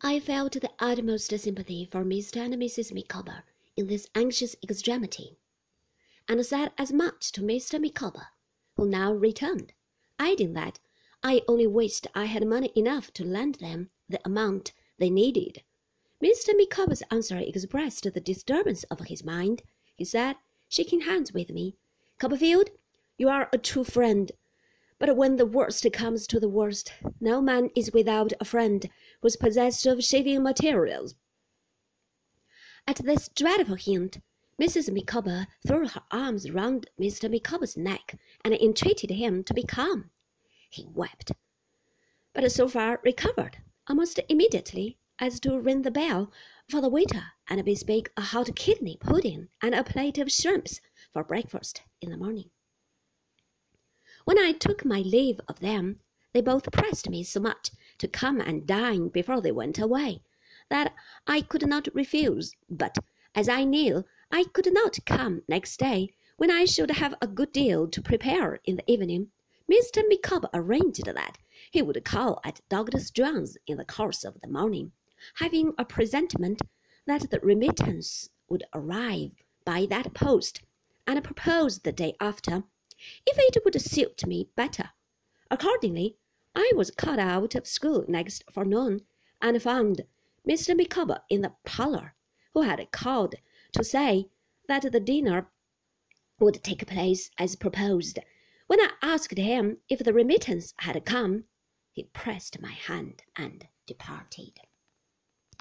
I felt the utmost sympathy for Mr. and Mrs. Micawber in this anxious extremity, and said as much to Mr. Micawber, who now returned, adding that I only wished I had money enough to lend them the amount they needed. Mr. Micawber's answer expressed the disturbance of his mind. He said, shaking hands with me, Copperfield, you are a true friend. But when the worst comes to the worst, no man is without a friend who's possessed of shaving materials. At this dreadful hint, Mrs. Micawber threw her arms round Mr. Micawber's neck and entreated him to be calm. He wept, but so far recovered almost immediately as to ring the bell for the waiter and bespeak a hot kidney pudding and a plate of shrimps for breakfast in the morning. When I took my leave of them, they both pressed me so much to come and dine before they went away, that I could not refuse, but, as I knew I could not come next day, when I should have a good deal to prepare in the evening, Mr. Micawber arranged that he would call at Dr. Strong's in the course of the morning, having a presentiment that the remittance would arrive by that post, and proposed the day after if it would suit me better. Accordingly, I was called out of school next forenoon, and found Mr. Micawber in the parlour, who had called to say that the dinner would take place as proposed. When I asked him if the remittance had come, he pressed my hand and departed.